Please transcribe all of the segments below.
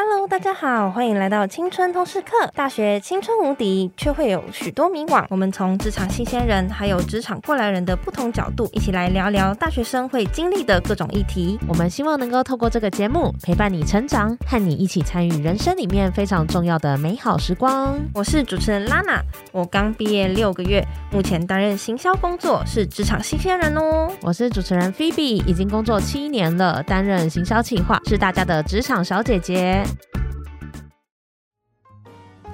Hello，大家好，欢迎来到青春通识课。大学青春无敌，却会有许多迷惘。我们从职场新鲜人，还有职场过来人的不同角度，一起来聊聊大学生会经历的各种议题。我们希望能够透过这个节目，陪伴你成长，和你一起参与人生里面非常重要的美好时光。我是主持人拉娜，我刚毕业六个月，目前担任行销工作，是职场新鲜人哦。我是主持人 Phoebe，已经工作七年了，担任行销企划，是大家的职场小姐姐。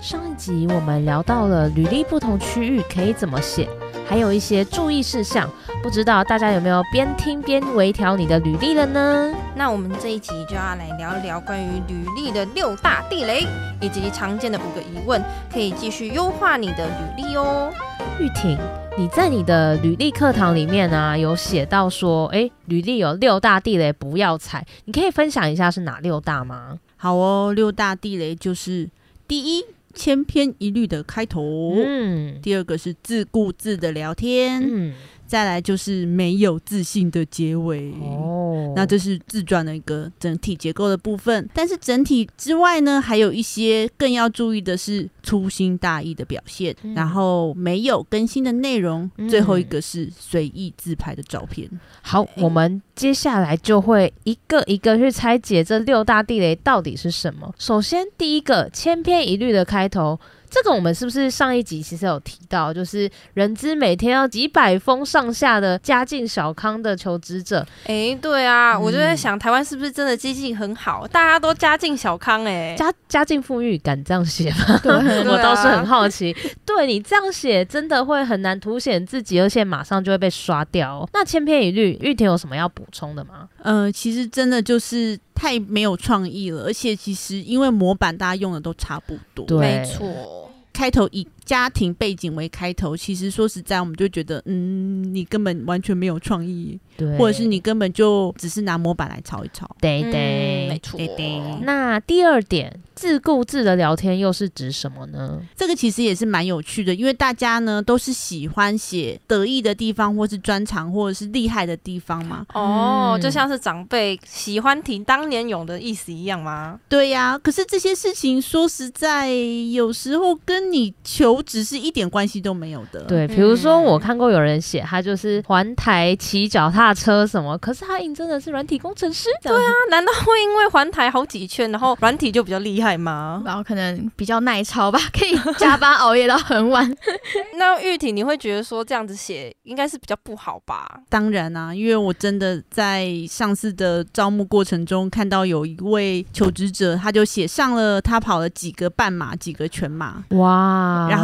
上一集我们聊到了履历不同区域可以怎么写，还有一些注意事项，不知道大家有没有边听边微调你的履历了呢？那我们这一集就要来聊一聊关于履历的六大地雷，以及常见的五个疑问，可以继续优化你的履历哦。玉婷，你在你的履历课堂里面啊，有写到说，哎，履历有六大地雷不要踩，你可以分享一下是哪六大吗？好哦，六大地雷就是第一。千篇一律的开头，嗯，第二个是自顾自的聊天，嗯。再来就是没有自信的结尾哦，那这是自传的一个整体结构的部分。但是整体之外呢，还有一些更要注意的是粗心大意的表现，嗯、然后没有更新的内容。嗯、最后一个是随意自拍的照片。好，欸、我们接下来就会一个一个去拆解这六大地雷到底是什么。首先，第一个千篇一律的开头。这个我们是不是上一集其实有提到，就是人资每天要几百封上下的家境小康的求职者？哎，对啊，嗯、我就在想，台湾是不是真的经济很好，大家都家境小康？哎，家家境富裕，敢这样写吗？我倒是很好奇。对你这样写，真的会很难凸显自己，而且马上就会被刷掉哦。那千篇一律，玉田有什么要补充的吗？呃，其实真的就是太没有创意了，而且其实因为模板大家用的都差不多，没错。开头以家庭背景为开头，其实说实在，我们就觉得，嗯，你根本完全没有创意，对，或者是你根本就只是拿模板来抄一抄，对对，没错。对对。那第二点。自顾自的聊天又是指什么呢？这个其实也是蛮有趣的，因为大家呢都是喜欢写得意的地方，或是专长，或者是厉害的地方嘛。哦，嗯、就像是长辈喜欢听当年勇的意思一样吗？对呀、啊。可是这些事情说实在，有时候跟你求职是一点关系都没有的。对，比如说我看过有人写他就是环台骑脚踏车什么，可是他应征的是软体工程师。对啊，难道会因为环台好几圈，然后软体就比较厉害？吗？然后可能比较耐操吧，可以加班熬夜到很晚。那玉婷，你会觉得说这样子写应该是比较不好吧？当然啊，因为我真的在上次的招募过程中看到有一位求职者，他就写上了他跑了几个半马、几个全马，哇，然后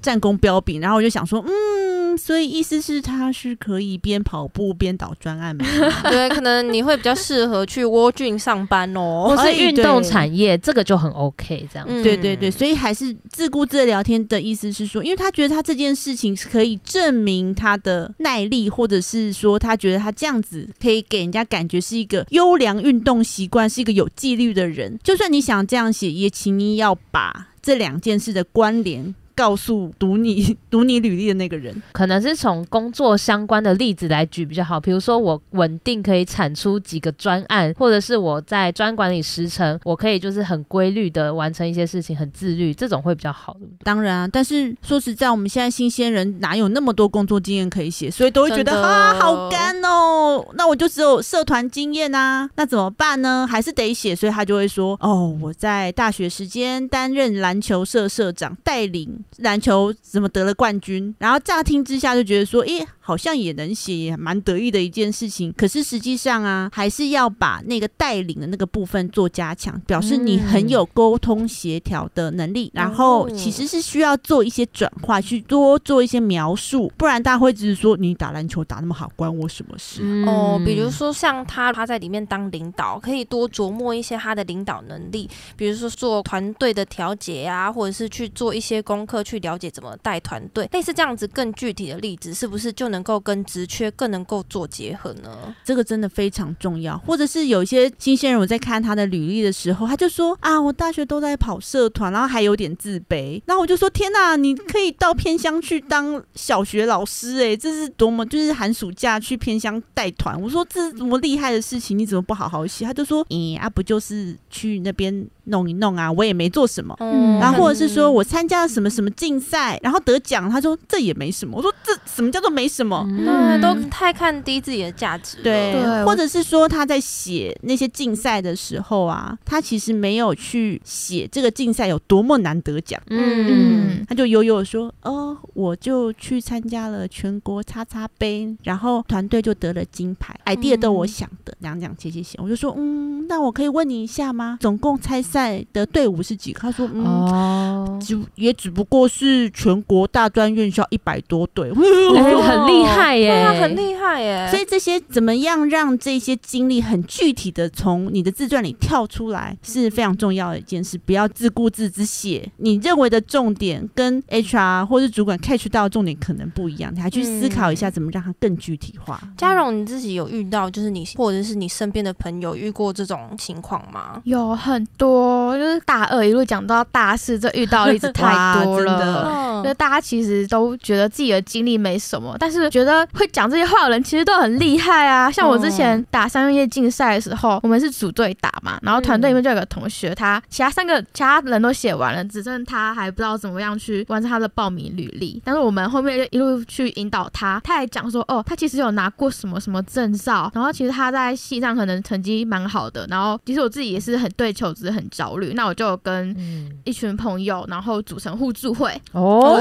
战功彪炳，然后我就想说，嗯。所以意思是他是可以边跑步边导专案吗？对，可能你会比较适合去沃郡上班哦，或是运动产业，这个就很 OK。这样，嗯、对对对，所以还是自顾自的聊天的意思是说，因为他觉得他这件事情是可以证明他的耐力，或者是说他觉得他这样子可以给人家感觉是一个优良运动习惯，是一个有纪律的人。就算你想这样写，也请你要把这两件事的关联。告诉读你读你履历的那个人，可能是从工作相关的例子来举比较好。比如说，我稳定可以产出几个专案，或者是我在专管理时程，我可以就是很规律的完成一些事情，很自律，这种会比较好。当然啊，但是说实在，我们现在新鲜人哪有那么多工作经验可以写，所以都会觉得啊，好干哦。那我就只有社团经验啊，那怎么办呢？还是得写，所以他就会说，哦，我在大学时间担任篮球社社长，带领。篮球怎么得了冠军？然后乍听之下就觉得说，诶，好像也能写，也蛮得意的一件事情。可是实际上啊，还是要把那个带领的那个部分做加强，表示你很有沟通协调的能力。然后其实是需要做一些转化，去多做一些描述，不然大家会只是说你打篮球打那么好，关我什么事？哦，比如说像他他在里面当领导，可以多琢磨一些他的领导能力，比如说做团队的调节啊，或者是去做一些功课。去了解怎么带团队，类似这样子更具体的例子，是不是就能够跟职缺更能够做结合呢？这个真的非常重要。或者是有一些新鲜人，我在看他的履历的时候，他就说啊，我大学都在跑社团，然后还有点自卑。然后我就说，天哪，你可以到偏乡去当小学老师，欸，哎，这是多么就是寒暑假去偏乡带团。我说这是多么厉害的事情，你怎么不好好写？他就说，咦，啊，不就是去那边弄一弄啊，我也没做什么。嗯然后或者是说我参加了什么什么竞赛，然后得奖，他说这也没什么。我说这什么叫做没什么？对，嗯都太看低自己的价值了。对，对或者是说他在写那些竞赛的时候啊，他其实没有去写这个竞赛有多么难得奖，嗯，他就悠悠的说：“哦，我就去参加了全国叉叉杯，然后团队就得了金牌，idea 都我想的，这样这样写写写。”我就说：“嗯，那我可以问你一下吗？总共参赛的队伍是几个？”他说：“嗯。哦，只也只不过是全国大专院校一百多队，哎很厉害耶，对啊，很厉害耶。所以这些怎么样让这些经历很具体的从你的自传里跳出来，是非常重要的一件事。不要自顾自之写你认为的重点，跟 HR 或是主管 catch 到的重点可能不一样，你还去思考一下怎么让它更具体化。嘉荣，你自己有遇到，就是你或者是你身边的朋友遇过这种情况吗？有很多，就是大二一路讲到大四，这遇到的例子 太多哇就嗯，大家其实都觉得自己的经历没什么，但是觉得会讲这些话的人其实都很厉害啊。像我之前打商业竞赛的时候，我们是组队打嘛，然后团队里面就有个同学，他其他三个其他人都写完了，只剩他还不知道怎么样去完成他的报名履历。但是我们后面就一路去引导他，他还讲说，哦，他其实有拿过什么什么证照，然后其实他在系上可能成绩蛮好的，然后其实我自己也是很对求职很焦虑，那我就跟嗯一群朋友，然后组成互助会。哦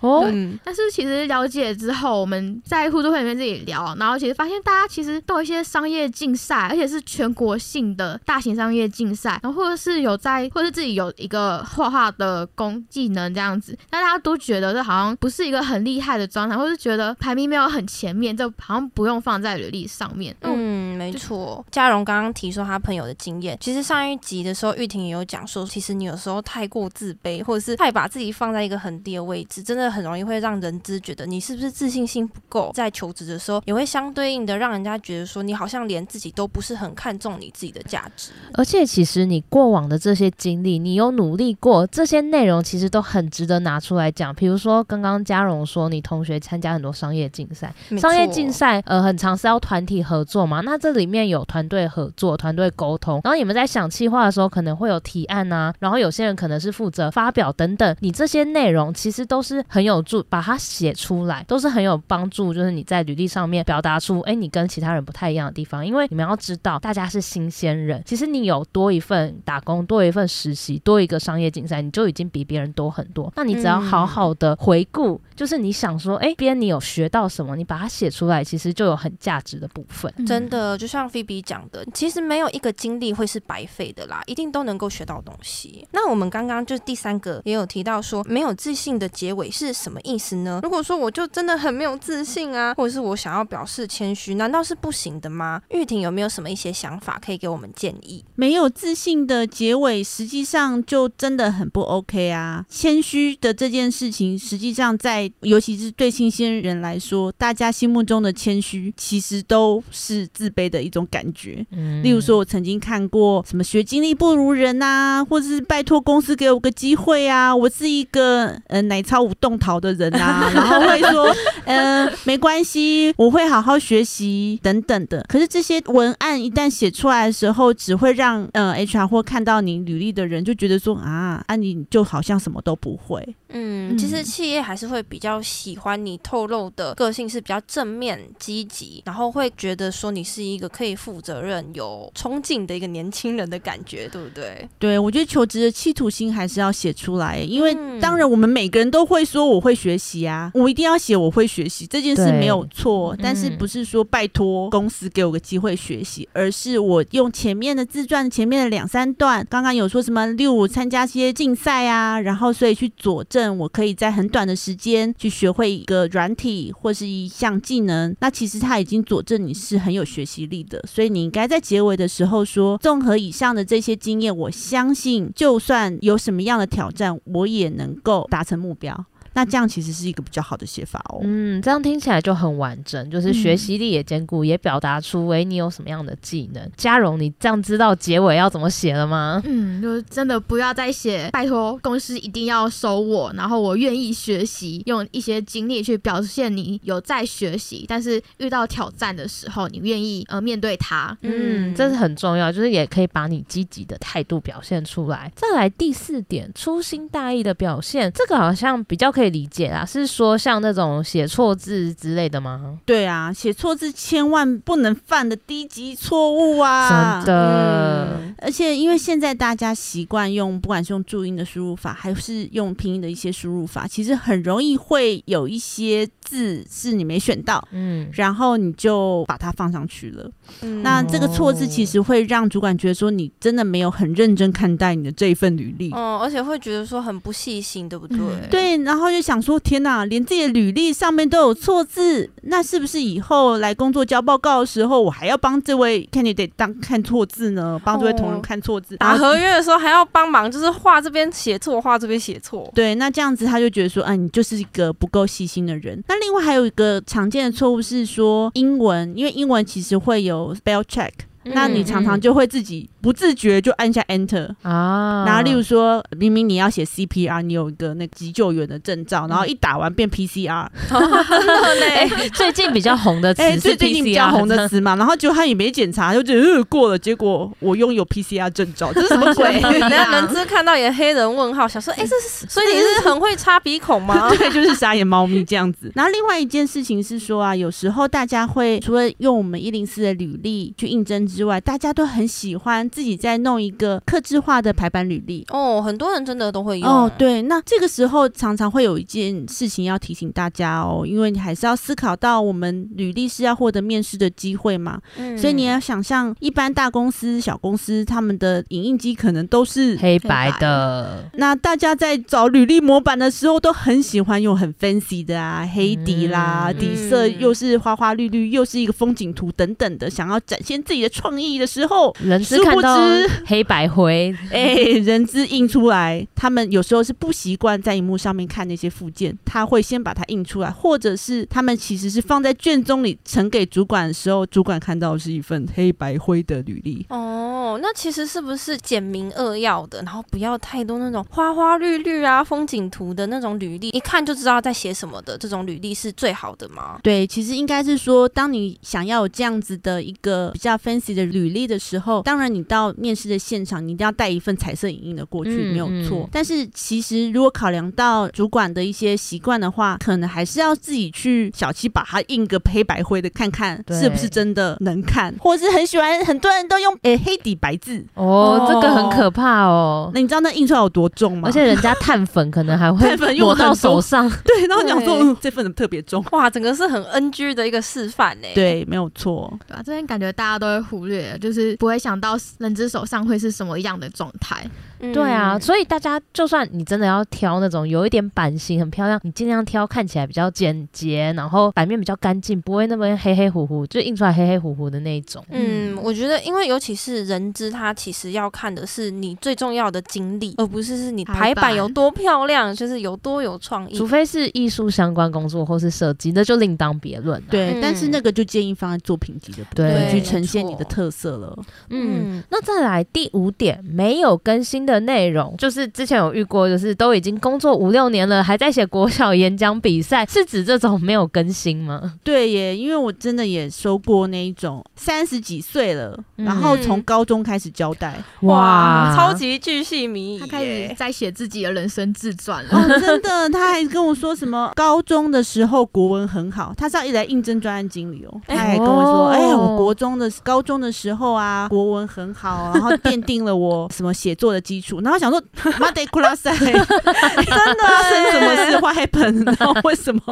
哦，嗯，但是其实了解之后，我们在互助会里面自己聊，然后其实发现大家其实都有一些商业竞赛，而且是全国性的大型商业竞赛，然后或者是有在，或者是自己有一个画画的工技能这样子，但大家都觉得这好像不是一个很厉害的状态，或是觉得排名没有很前面，这好像不用放在履历上面。嗯，嗯，没错。嘉荣刚刚提说他朋友的经验，其实上一集的时候，玉婷也有讲说，其实你有时候太过自卑，或者是太把自己放在一个很低的位置，真的很容易会让人资觉得你是不是自信心不够，在求职的时候也会相对应的让人家觉得说你好像连自己都不是很看重你自己的价值。而且其实你过往的这些经历，你有努力过，这些内容其实都很值得拿出来讲。比如说刚刚嘉荣说，你同学参加很多商业竞赛，商业竞赛呃很常是要团体合作嘛，那这里面有团队合作、团队沟通，然后你们在想企划的时候可能会有提案啊，然后有些人可能是负责发表等等，你这些内容其实都是很有助，把它写出来都是很有帮助，就是你在履历上面表达出，哎，你跟其他人不太一样的地方，因为你们要知道大家是新鲜人，其实你有多一份打工，多一份实习，多一个商业竞赛，你就已经比别人多很多。那你只要好好的回顾，嗯、就是你想说，哎，别人你有学到什么，你把它写出来，其实就有很价值的部分。真的，就像菲比讲的，其实没有一个经历会是白费的啦，一定都能够学到东西。那我们刚刚就第三个也有提到说，没有自信的结尾是什么意思呢？如果说我就真的很没有自信啊，或者是我想要表示谦虚，难道是不行的吗？玉婷有没有什么一些想法可以给我们建议？没有自信的结尾，实际上就真的很不 OK 啊！谦虚的这件事情，实际上在尤其是对新鲜人来说，大家心目中的谦虚，其实都是自卑的一种感觉。嗯例如说，我曾经看过什么学经历不如人啊，或者是拜托公司给我个机会啊，我是一个呃奶超无动桃的人啊，然后会说，嗯、呃，没关系，我会好好学习等等的。可是这些文案一旦写出来的时候，只会让呃 HR 或看到你履历的人就觉得说啊，啊你就好像什么都不会。嗯，其实企业还是会比较喜欢你透露的个性是比较正面、积极，然后会觉得说你是一个可以负责任、有冲劲的一个年轻人的感觉，对不对？对，我觉得求职的企图心还是要写出来，因为嗯当然我们每个人都会说我会学习啊，我一定要写我会学习这件事没有错，但是不是说拜托公司给我个机会学习，而是我用前面的自传前面的两三段，刚刚有说什么六五参加些竞赛啊，然后所以去佐证。我可以在很短的时间去学会一个软体或是一项技能，那其实他已经佐证你是很有学习力的，所以你应该在结尾的时候说，综合以上的这些经验，我相信就算有什么样的挑战，我也能够达成目标。标。那这样其实是一个比较好的写法哦。嗯，这样听起来就很完整，就是学习力也兼顾，嗯、也表达出诶你有什么样的技能。嘉荣，你这样知道结尾要怎么写了吗？嗯，就是真的不要再写，拜托公司一定要收我，然后我愿意学习，用一些经历去表现你有在学习，但是遇到挑战的时候，你愿意呃面对它。嗯，这是很重要，就是也可以把你积极的态度表现出来。再来第四点，粗心大意的表现，这个好像比较可以理解啦，是说像那种写错字之类的吗？对啊，写错字千万不能犯的低级错误啊！真的，嗯，而且因为现在大家习惯用，不管是用注音的输入法，还是用拼音的一些输入法，其实很容易会有一些字是你没选到，嗯，然后你就把它放上去了。嗯，那这个错字其实会让主管觉得说你真的没有很认真看待你的这一份履历，嗯，而且会觉得说很不细心，对不对？嗯，对，然后就想说，天哪，连自己的履历上面都有错字，那是不是以后来工作交报告的时候，我还要帮这位 candidate 当看错字呢？帮这位同仁看错字，打合约的时候还要帮忙，就是画这边写错，画这边写错。对，那这样子他就觉得说，啊，你就是一个不够细心的人。那另外还有一个常见的错误是说英文，因为英文其实会有 spell check。那你常常就会自己不自觉就按下 Enter 啊，然后例如说明明你要写 CPR，你有一个那急救员的证照，然后一打完变 PCR，最近比较红的词最近比较红的词嘛，然后结果他也没检查，就觉得呃过了，结果我拥有 PCR 证照，这是什么鬼？人家人资看到也黑人问号，想说哎，这是所以你是很会擦鼻孔吗？对，就是傻眼猫咪这样子。然后另外一件事情是说啊，有时候大家会除了用我们一零四的履历去应征之外，大家都很喜欢自己在弄一个克制化的排版履历。哦，很多人真的都会用哦。对，那这个时候常常会有一件事情要提醒大家哦，因为你还是要思考到我们履历是要获得面试的机会嘛，嗯，所以你要想象一般大公司、小公司他们的影印机可能都是黑白的，那大家在找履历模板的时候都很喜欢用很 fancy 的啊，黑底啦，嗯，底色又是花花绿绿，又是一个风景图等等的，想要展现自己的创意的。时候，人资看到黑白灰，哎，人资印出来，他们有时候是不习惯在荧幕上面看那些附件，他会先把它印出来，或者是他们其实是放在卷宗里呈给主管的时候，主管看到的是一份黑白灰的履历。哦，那其实是不是简明扼要的，然后不要太多那种花花绿绿啊、风景图的那种履历，一看就知道在写什么的这种履历是最好的吗？对，其实应该是说，当你想要有这样子的一个比较 fancy 的履历。的时候，当然你到面试的现场，你一定要带一份彩色影印的过去，嗯、没有错。嗯、但是其实如果考量到主管的一些习惯的话，可能还是要自己去小七把它印个黑白灰的，看看是不是真的能看，或者是很喜欢，很多人都用诶、欸、黑底白字哦，这个很可怕哦。那你知道那印出来有多重吗？而且人家碳粉可能还会 用到手上，对，然后讲说、嗯、这份特别重，哇，整个是很 NG 的一个示范呢。对，没有错。对啊，这边感觉大家都会忽略，就是不会想到人之手上会是什么样的状态。嗯、对啊，所以大家就算你真的要挑那种有一点版型很漂亮，你尽量挑看起来比较简洁，然后版面比较干净，不会那么黑黑糊糊，就印出来黑黑糊糊的那种。嗯，我觉得，因为尤其是人资，他其实要看的是你最重要的经历，而不是是你排版有多漂亮，就是有多有创意。除非是艺术相关工作或是设计，那就另当别论。对，嗯、但是那个就建议放在作品集的部分去呈现你的特色了。嗯，那再来第五点，没有更新的内容，就是之前有遇过，就是都已经工作五六年了，还在写国小演讲比赛，是指这种没有更新吗？对耶，因为我真的也收过那一种三十几岁了，嗯、然后从高中开始交代，哇，超级巨细靡遗，他开始在写自己的人生自传了。哦，真的，他还跟我说什么高中的时候国文很好，他是要一来应征专案经理哦，他还跟我说，哎呀，我国中的高中的时候啊，国文很好，然后奠定了我什么写作的基础，然后。想说 妈的库拉塞，真的发生什么事花盆？然后为什么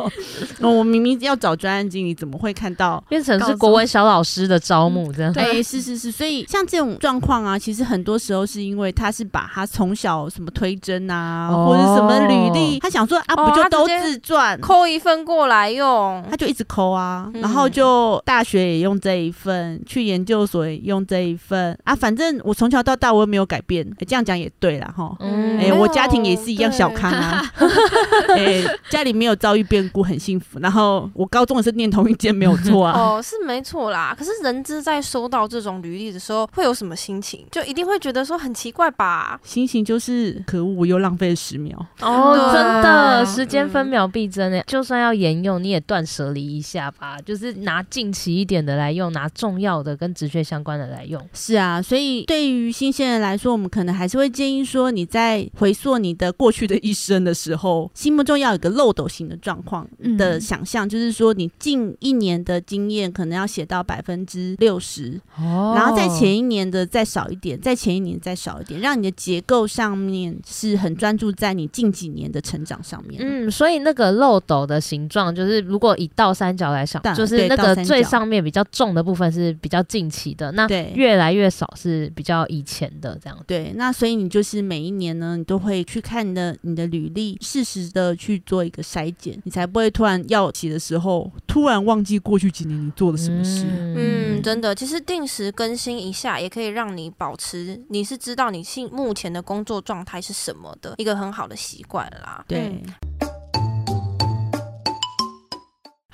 我明明要找专案经理，怎么会看到变成是国文小老师的招募这样？对，是是是。所以像这种状况啊，其实很多时候是因为他是把他从小什么推甄啊，哦、或者什么履历，他想说啊，不就都自传，抠一份过来用，他就一直抠啊，然后就大学也用这一份，去研究所也用这一份啊，反正我从小到大我也没有改变，这样讲讲也对了哈。嗯，哎、欸，我家庭也是一样小康啊，哎、欸，家里没有遭遇变故，很幸福。然后我高中也是念同一间，没有错啊。哦，是没错啦。可是人资在收到这种履历的时候，会有什么心情？就一定会觉得说很奇怪吧？心情就是可恶，我又浪费了十秒。哦，真的，时间分秒必争诶。就算要沿用，你也断舍离一下吧，就是拿近期一点的来用，拿重要的跟职缺相关的来用。是啊，所以对于新鲜人来说，我们可能还是会建议说，你在回溯你的过去的一生的时候，心目中要有个漏斗型的状况的想象，嗯、就是说你近一年的经验可能要写到百分之六十，哦，然后在前一年的再少一点，在前一年再少一点，让你的结构上面是很专注在你近几年的成长上面。嗯，所以那个漏斗的形状，就是如果以倒三角来想，就是那个最上面比较重的部分是比较近期的，那越来越少是比较以前的这样。对，那所以你就是每一年呢，你都会去看你的你的履历，适时的去做一个筛检，你才不会突然要起的时候，突然忘记过去几年你做了什么事。嗯，真的，其实定时更新一下，也可以让你保持你是知道你现目前的工作状态是什么的一个很好的习惯啦。对。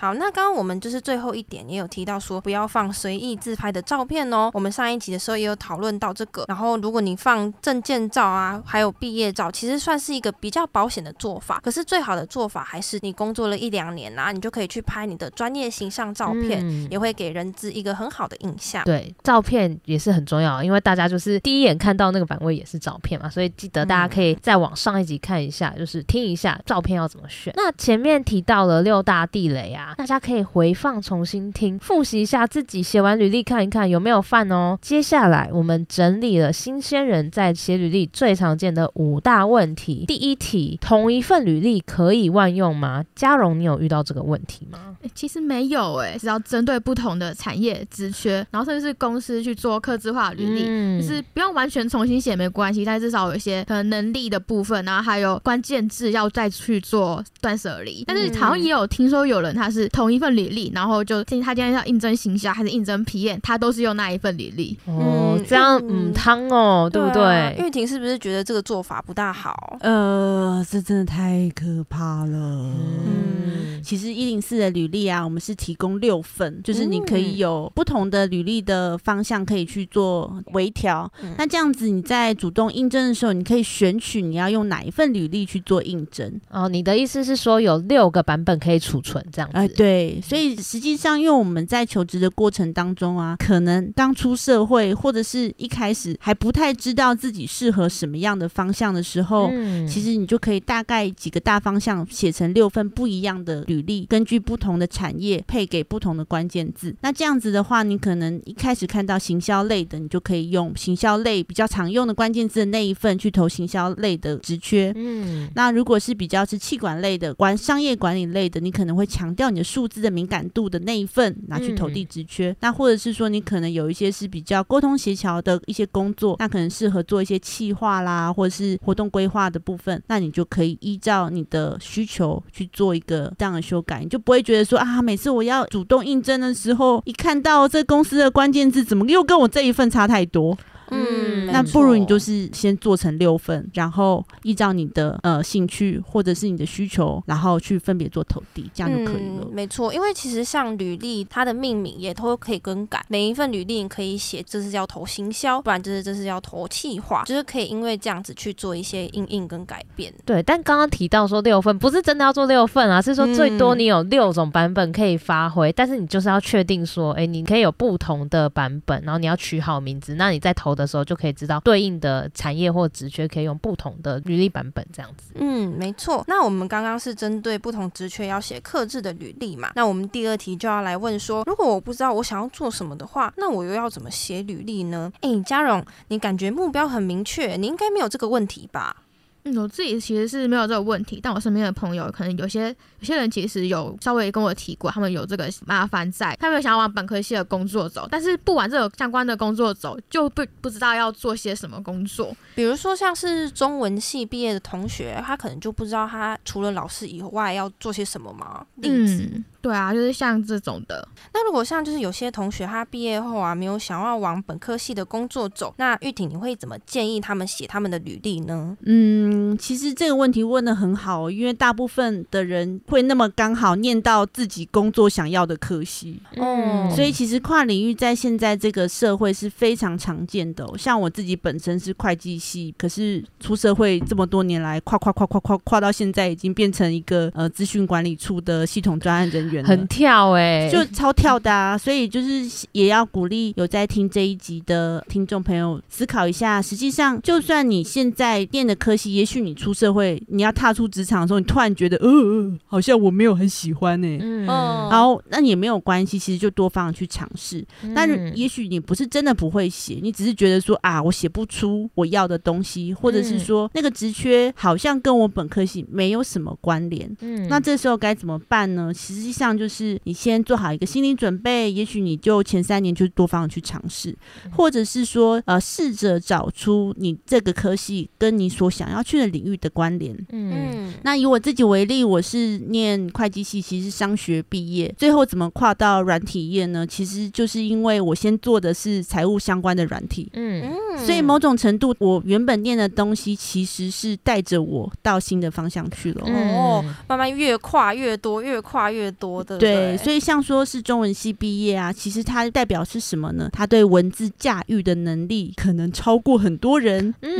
好，那刚刚我们就是最后一点也有提到说，不要放随意自拍的照片哦。我们上一集的时候也有讨论到这个。然后，如果你放证件照啊，还有毕业照，其实算是一个比较保险的做法。可是最好的做法还是你工作了一两年啊，你就可以去拍你的专业形象照片，嗯、也会给人资一个很好的印象。对，照片也是很重要，因为大家就是第一眼看到那个版位也是照片嘛，所以记得大家可以再往上一集看一下，就是听一下照片要怎么选。那前面提到了六大地雷啊。大家可以回放重新听，复习一下自己写完履历，看一看有没有犯哦。接下来我们整理了新鲜人在写履历最常见的五大问题。第一题，同一份履历可以万用吗？嘉荣，你有遇到这个问题吗？欸、其实没有哎、欸，只要针对不同的产业职缺，然后甚至是公司去做客制化履历，嗯、就是不用完全重新写没关系，但至少有一些可能能力的部分，然后还有关键字要再去做断舍离。但是好像也有听说有人他是同一份履历，然后就听他今天要应征行销还是应征 PM，他都是用那一份履历。哦，这样嗯汤哦，对不对？玉婷是不是觉得这个做法不大好？呃，这真的太可怕了。嗯，其实一零四的履历啊，我们是提供六份，就是你可以有不同的履历的方向可以去做微调。嗯、那这样子你在主动应征的时候，你可以选取你要用哪一份履历去做应征。哦，你的意思是说有六个版本可以储存这样子？哎、呃，对。所以实际上，因为我们在求职的过程当中啊，可能刚出社会或者是一开始还不太知道自己适合什么样的方向的时候，嗯、其实你就可以大概几个大方向写成六份不一样的履历，根据不同的产业配给不同的关键字。那这样子的话，你可能一开始看到行销类的，你就可以用行销类比较常用的关键字的那一份去投行销类的职缺。嗯，那如果是比较是气管类的、管商业管理类的，你可能会强调你的数字的敏感度的那一份拿去投递职缺。嗯、那或者是说，你可能有一些是比较沟通协调的一些工作，那可能适合做一些企划啦，或者是活动规划的部分，那你就可以依照你的需求去做一个这样的修改，你就不会觉得说啊，每次我要主动应征的时候，一看到这公司的关键字，怎么又跟我这一份差太多？嗯，那不如你就是先做成六份，然后依照你的呃兴趣或者是你的需求，然后去分别做投递，这样就可以了。嗯、没错，因为其实像履历，它的命名也都可以更改。每一份履历你可以写这是要投行销，不然就是这是要投企划，就是可以因为这样子去做一些应应跟改变。对，但刚刚提到说六份，不是真的要做六份啊，是说最多你有六种版本可以发挥，嗯、但是你就是要确定说，哎，你可以有不同的版本，然后你要取好名字，那你在投的的时候就可以知道对应的产业或职缺可以用不同的履历版本这样子。嗯，没错。那我们刚刚是针对不同职缺要写克制的履历嘛？那我们第二题就要来问说，如果我不知道我想要做什么的话，那我又要怎么写履历呢？哎，嘉荣，你感觉目标很明确，你应该没有这个问题吧？嗯，我自己其实是没有这个问题，但我身边的朋友可能有些有些人其实有稍微跟我提过，他们有这个麻烦在，他们想要往本科系的工作走，但是不往这个相关的工作走，就不不知道要做些什么工作。比如说像是中文系毕业的同学，他可能就不知道他除了老师以外要做些什么嘛？例子。嗯对啊，就是像这种的。那如果像就是有些同学他毕业后啊，没有想要往本科系的工作走，那玉婷你会怎么建议他们写他们的履历呢？嗯，其实这个问题问的很好，因为大部分的人会那么刚好念到自己工作想要的科系，嗯，所以其实跨领域在现在这个社会是非常常见的哦。像我自己本身是会计系，可是出社会这么多年来，跨跨跨跨跨跨到现在已经变成一个呃资讯管理处的系统专案人员，很跳哎、欸，就超跳的啊！所以就是也要鼓励有在听这一集的听众朋友思考一下，实际上就算你现在念的科系，也许你出社会，你要踏出职场的时候，你突然觉得呃呃，好像我没有很喜欢呢、欸。嗯，然后那也没有关系，其实就多方去尝试。嗯、但也许你不是真的不会写，你只是觉得说啊，我写不出我要的东西，或者是说那个职缺好像跟我本科系没有什么关联。嗯，那这时候该怎么办呢？实际上就是你先做好一个心理准备，也许你就前三年就多方去尝试，或者是说呃，试着找出你这个科系跟你所想要去的领域的关联。嗯，那以我自己为例，我是念会计系，其实是商学毕业，最后怎么跨到软体业呢？其实就是因为我先做的是财务相关的软体。嗯，所以某种程度，我原本念的东西其实是带着我到新的方向去了。哦，慢慢越跨越多，越跨越多的。对，所以像说是中文系毕业啊，其实它代表是什么呢？他对文字驾驭的能力可能超过很多人。嗯，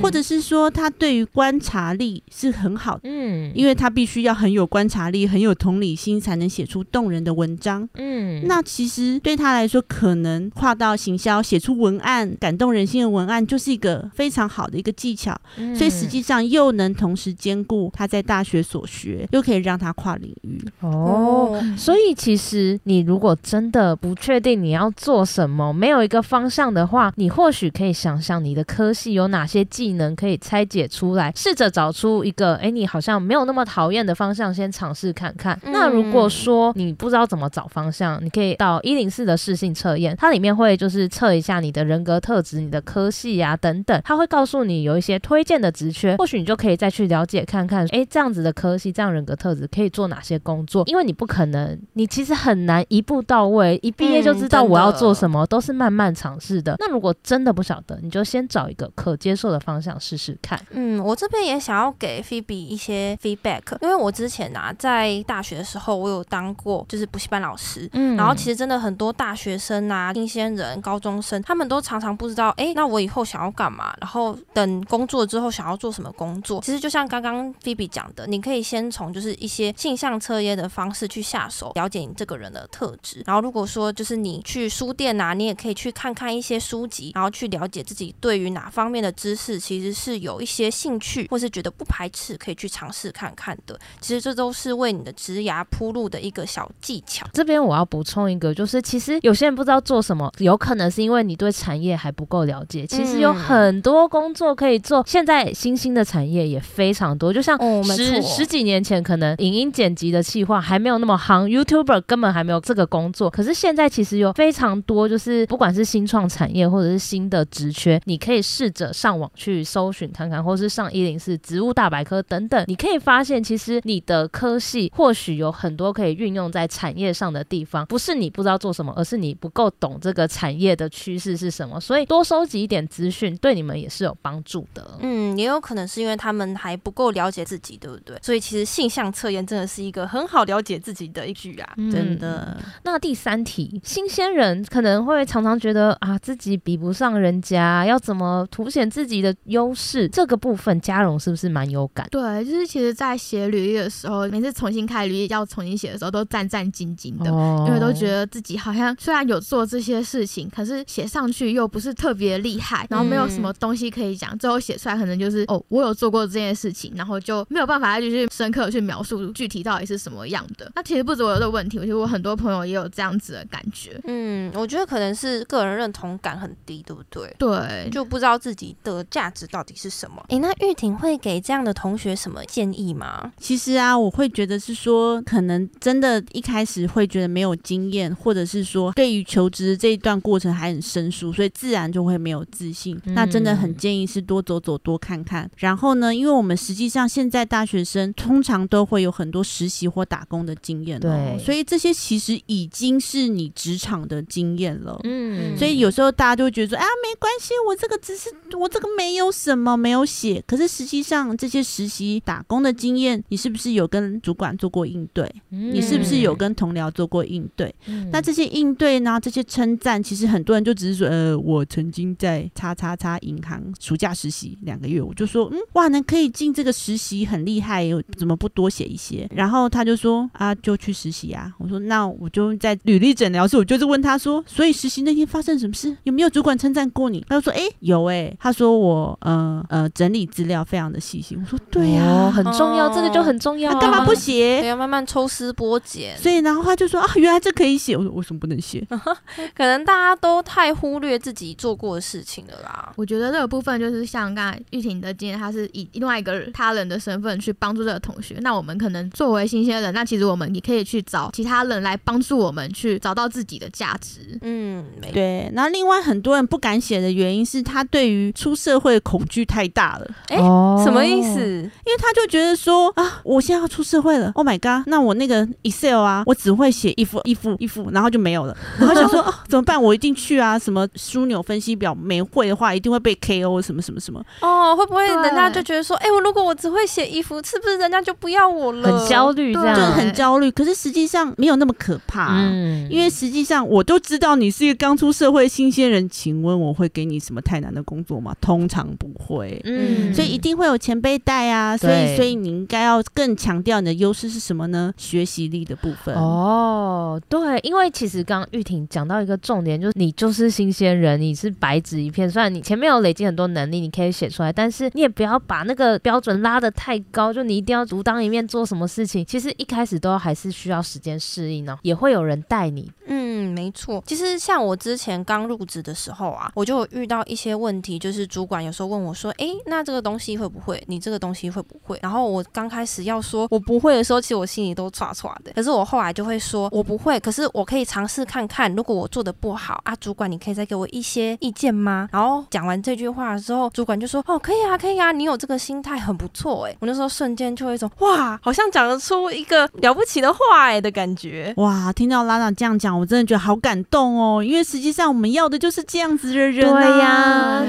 或者是说他对于观察力是很好的。嗯，因为他必须要很有观察力，很有同理心，才能写出动人的文章。嗯，那其实对他来说，可能跨到行销，写出文案，感动人心的文案，就是一个非常好的一个技巧。嗯，所以实际上又能同时兼顾他在大学所学，又可以让他跨领域。哦，所以其实你如果真的不确定你要做什么，没有一个方向的话，你或许可以想想你的科系有哪些技能可以拆解出来，试着找出一个，哎，你好像没有那么讨厌的方向，先尝试看看。嗯，那如果说你不知道怎么找方向，你可以到一零四的试性测验，它里面会就是测一下你的人格特质、你的科系啊等等，它会告诉你有一些推荐的职缺，或许你就可以再去了解看看，哎，这样子的科系、这样人格特质可以做哪些工作？因为你不可能，你其实很难一步到位，一毕业就知道我要做什么，都是慢慢尝试的。那如果真的不晓得，你就先找一个可接受的方向试试看。嗯，我这边也想要给 Phoebe 一些 feedback，因为我之前啊在大学的时候，我有当过就是补习班老师，嗯，然后其实真的很多大学生啊、新鲜人、高中生，他们都常常不知道，哎、欸，那我以后想要干嘛？然后等工作之后想要做什么工作？其实就像刚刚 Phoebe 讲的，你可以先从就是一些性向测验的方式去下手，了解你这个人的特质。然后如果说就是你去书店啊，你也可以去看看一些书籍，然后去了解自己对于哪方面的知识其实是有一些兴趣，或是觉得不排斥，可以去尝试看看的。其实这都是为你的职涯铺路的一个小技巧。这边我要补充一个，就是其实有些人不知道做什么，有可能是因为你对产业还不够了解。其实有很多工作可以做，现在新兴的产业也非常多。就像十、哦、十几年前，可能影音剪辑的企划还没有那么夯，YouTuber 根本还没有这个工作。可是现在其实有非常多，就是不管是新创产业或者是新的职缺，你可以试着上网去搜寻看看，或是上一零四植物大百科等等，你可以发现，其实你的科系或许有很多可以运用在产业上的地方。不是你不知道做什么，而是你不够懂这个产业的趋势是什么。所以多收集一点资讯，对你们也是有帮助的。嗯，也有可能是因为他们还不够了解自己，对不对？所以其实性向测验真的是一个很好了解自己的一句啊，嗯、真的。那第三题，新鲜人可能会常常觉得啊，自己比不上人家，要怎么凸显自己的优势？这个部分，嘉荣是不是蛮有感？对，就是其实，在写履历的时候，每次重新开履历要重新写的时候，都战战兢兢的，哦、因为都觉得自己好像虽然有做这些事情，可是写上去又不是特别厉害，然后没有什么东西可以讲，嗯、最后写出来可能就是哦，我有做过这件事情，然后就没有办法再去深刻的去描述具体到底是什么样的。那其实不止我有这个问题，我觉得我很多朋友也有这样子的感觉。嗯，我觉得可能是个人认同感很低，对不对？对，就不知道自己的价值。值到底是什么？诶，那玉婷会给这样的同学什么建议吗？其实啊，我会觉得是说，可能真的一开始会觉得没有经验，或者是说对于求职这一段过程还很生疏，所以自然就会没有自信。嗯、那真的很建议是多走走，多看看。然后呢，因为我们实际上现在大学生通常都会有很多实习或打工的经验、哦，对，所以这些其实已经是你职场的经验了。嗯，所以有时候大家就会觉得说，啊，没关系，我这个只是我这个没有什么没有写。可是实际上这些实习打工的经验，你是不是有跟主管做过应对？嗯、你是不是有跟同僚做过应对？嗯、那这些应对呢？这些称赞，其实很多人就只是说，呃，我曾经在叉叉叉银行暑假实习两个月，我就说，嗯，哇，能可以进这个实习很厉害，怎么不多写一些？然后他就说，啊，就去实习啊。我说，那我就在履历诊疗室，我就是问他说，所以实习那天发生什么事？有没有主管称赞过你？他就说，哎，有哎、欸。他说我，呃呃，整理资料非常的细心。我说，对呀、啊哦，很重要，这个就很重要、啊。那干嘛不写？要慢慢抽丝剥茧。所以，然后他就说，啊，原来这可以写。我说，为什么不能写？可能大家都太忽略自己做过的事情了啦。我觉得这个部分就是像刚才玉婷的经验，他是以另外一个他人的身份去帮助这个同学。那我们可能作为新鲜人，那其实我们也可以去找其他人来帮助我们去找到自己的价值。嗯，对。那另外很多人不敢写的原因是他对于出社会的恐惧太大了。哎、欸，什么意思？因为他就觉得说啊，我现在要出社会了。Oh my god！那我那个 Excel 啊，我只会写一幅一幅一幅，然后就没有了。然后想说啊，怎么办？我一定去啊！什么枢纽分析表没会的话，一定会被 KO 什么什么什么。哦，会不会人家就觉得说，哎，我如果我只会写一幅，是不是人家就不要我了？很焦虑，这样就很焦虑。可是实际上没有那么可怕，嗯，因为实际上我都知道你是一个刚出社会新鲜人，请问我会给你什么太难的工作吗？通常不会，嗯，所以一定会有前辈带啊。所以，所以你应该要更强调你的优势是什么呢？学习力的部分。哦，对，因为其实刚刚玉婷讲到一个重点，就是你就是新鲜人，你是白纸一片。虽然你前面有累积很多能力，你可以写出来，但是你也不要把那个标准拉得太高，就你一定要独当一面做什么事情。其实一开始都还是需要时间适应呢，也会有人带你。嗯，没错。其实像我之前刚入职的时候啊，我就有遇到一些问题，就是主管有时候问我说：“哎，那这个东西会不会？你这个东西会不会？”然后我刚开始要说我不会的时候，其实我心里都歘歘的。可是我后来就会说我不会，可是我可以尝试看看。如果我做的不好啊，主管你可以再给我一些意见吗？然后讲完这句话的时候，主管就说：“哦，可以啊，可以啊，你有这个心态很不错。”哎，我那时候瞬间就会说：“哇，好像讲得出一个了不起的话哎的感觉。”哇，听到拉拉这样讲，我真的觉得好感动哦。因为实际上我们要的就是这样子的人啊。对呀，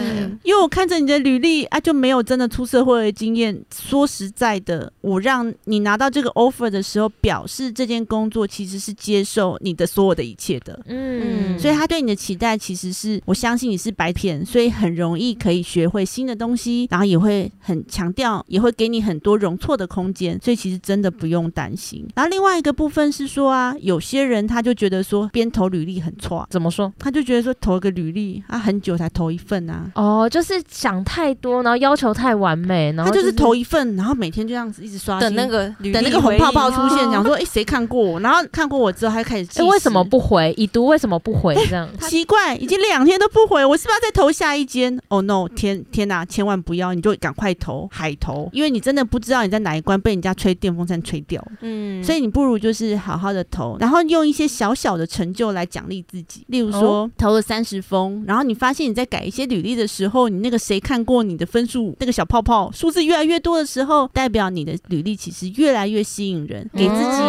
因为我看着你的履历啊，就没有真的出社会的经验。说实在的，我让你拿到这个 offer 的时候，表示这件工作其实是接受你的所有的一切的。嗯，所以他对你的期待其实是，我相信你是白片，所以很容易可以学会新的东西，然后也会很强调，也会给你很多容错的空间。所以其实真的不用担心。然后另外一个部分是说啊，有些人他就觉得说，边投履历很错，怎么说？他就觉得说，投一个履历啊，很久才投一份啊。哦，就是想太多，然后要求太完美，然后、就是、他就是投一份。然后每天就这样子一直刷，等那个等那个红泡泡出现，讲说哎，谁看过我？然后看过我之后，他就开始哎，为什么不回？已读为什么不回？这样 奇怪，已经两天都不回，我是不是要再投下一间？Oh no！天天哪，千万不要，你就赶快投海投，因为你真的不知道你在哪一关被人家吹电风扇吹掉。嗯，所以你不如就是好好的投，然后用一些小小的成就来奖励自己。例如说，投了三十封，然后你发现你在改一些履历的时候，你那个谁看过你的分数，那个小泡泡数字越来越多的时候，代表你的履历其实越来越吸引人，给自己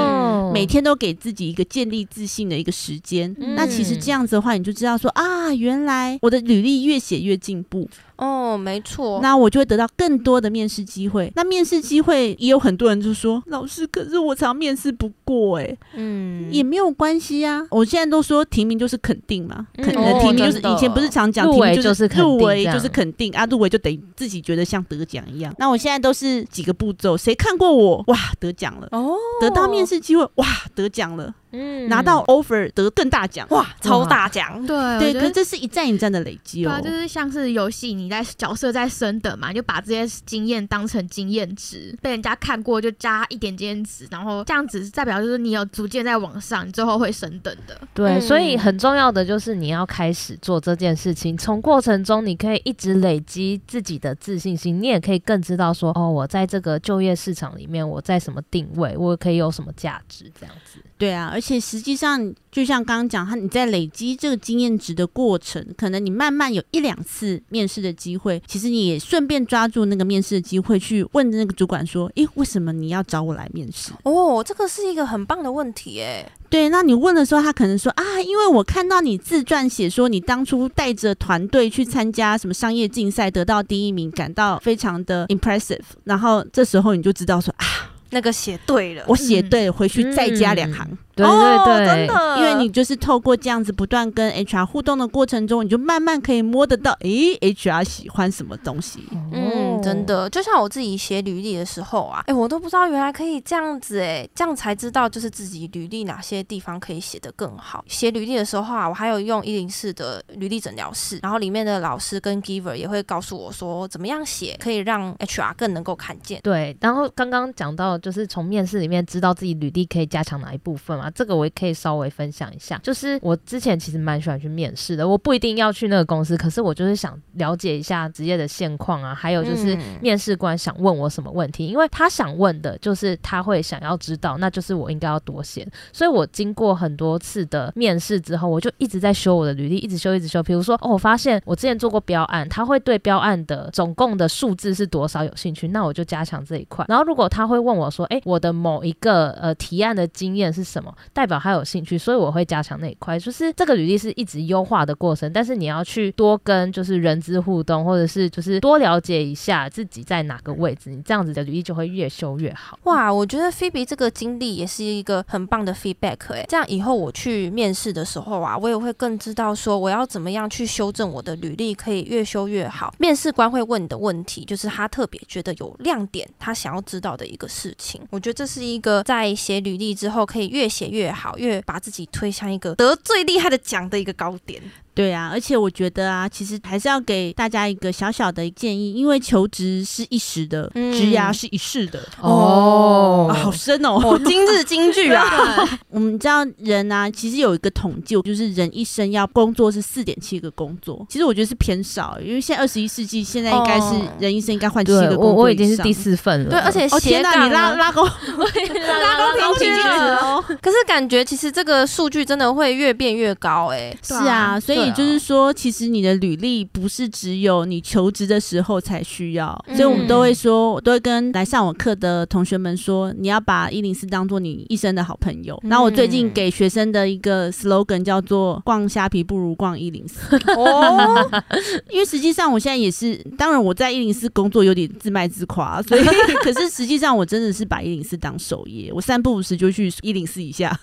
每天都给自己一个建立自信的一个时间。嗯、那其实这样子的话，你就知道说啊，原来我的履历越写越进步。哦，没错，那我就会得到更多的面试机会。那面试机会也有很多人就说，老师，可是我常面试不过，哎，嗯，也没有关系啊。我现在都说提名就是肯定嘛，肯定提名就是以前不是常讲，提名就是入围就是肯定啊，入围就等于自己觉得像得奖一样。那我现在都是几个步骤，谁看过我，哇，得奖了哦，得到面试机会，哇，得奖了。嗯，拿到 offer 得更大奖，哇，超大奖！对对，可是这是一站一站的累积哦。对，就是像是游戏，你在角色在升等嘛，你就把这些经验当成经验值，被人家看过就加一点经验值，然后这样子代表就是你有逐渐在往上，你最后会升等的。对，所以很重要的就是你要开始做这件事情，从过程中你可以一直累积自己的自信心，你也可以更知道说，哦，我在这个就业市场里面，我在什么定位，我可以有什么价值，这样子。对啊，而且实际上，就像刚刚讲，他你在累积这个经验值的过程，可能你慢慢有一两次面试的机会，其实你也顺便抓住那个面试的机会，去问那个主管说：“诶，为什么你要找我来面试？”哦，这个是一个很棒的问题，诶。对，那你问的时候，他可能说：“啊，因为我看到你自传写说你当初带着团队去参加什么商业竞赛，得到第一名，感到非常的 impressive。”然后这时候你就知道说：“啊。”那个写对了，我写对，回去再加两行。嗯对对对，真的，因为你就是透过这样子不断跟 HR 互动的过程中，你就慢慢可以摸得到，诶，HR 喜欢什么东西。嗯，真的，就像我自己写履历的时候啊，诶，我都不知道原来可以这样子，诶，这样才知道就是自己履历哪些地方可以写得更好。写履历的时候啊，我还有用一零四的履历诊疗室，然后里面的老师跟 Giver 也会告诉我说，怎么样写可以让 HR 更能够看见。对，然后刚刚讲到就是从面试里面知道自己履历可以加强哪一部分嘛，这个我也可以。稍微分享一下，就是我之前其实蛮喜欢去面试的，我不一定要去那个公司，可是我就是想了解一下职业的现况啊，还有就是面试官想问我什么问题，因为他想问的就是他会想要知道，那就是我应该要多写。所以我经过很多次的面试之后，我就一直在修我的履历，一直修，一直修。比如说，哦，我发现我之前做过标案，他会对标案的总共的数字是多少有兴趣，那我就加强这一块。然后如果他会问我说，哎，我的某一个呃提案的经验是什么，代表他有。兴趣，所以我会加强那一块。就是这个履历是一直优化的过程，但是你要去多跟就是人资互动，或者是就是多了解一下自己在哪个位置，你这样子的履历就会越修越好。哇，我觉得菲比这个经历也是一个很棒的 feedback 哎、这样以后我去面试的时候啊，我也会更知道说我要怎么样去修正我的履历，可以越修越好。面试官会问你的问题，就是他特别觉得有亮点，他想要知道的一个事情。我觉得这是一个在写履历之后可以越写越好，越把自己推向一个得最厉害的奖的一个高点。对啊，而且我觉得啊，其实还是要给大家一个小小的建议，因为求职是一时的，嗯、职涯是一世的。哦，啊、好深哦，哦今日金句啊！我们知道人啊，其实有一个统计，就是人一生要工作是四点七个工作。其实我觉得是偏少，因为现在二十一世纪，现在应该是人一生应该换七个工作。我我已经是第四份了。对，而且斜杠、哦、你 拉拉高拉高平均值哦。可是感觉其实这个数据真的会越变越高哎、欸。是啊，所以。也就是说，其实你的履历不是只有你求职的时候才需要，所以我们都会说，我都会跟来上我课的同学们说，你要把一零四当做你一生的好朋友。然后我最近给学生的一个 slogan 叫做“逛虾皮不如逛一零四”，哦，因为实际上我现在也是，当然我在一零四工作有点自卖自夸，所以 可是实际上我真的是把一零四当首页，我三不五时就去一零四一下，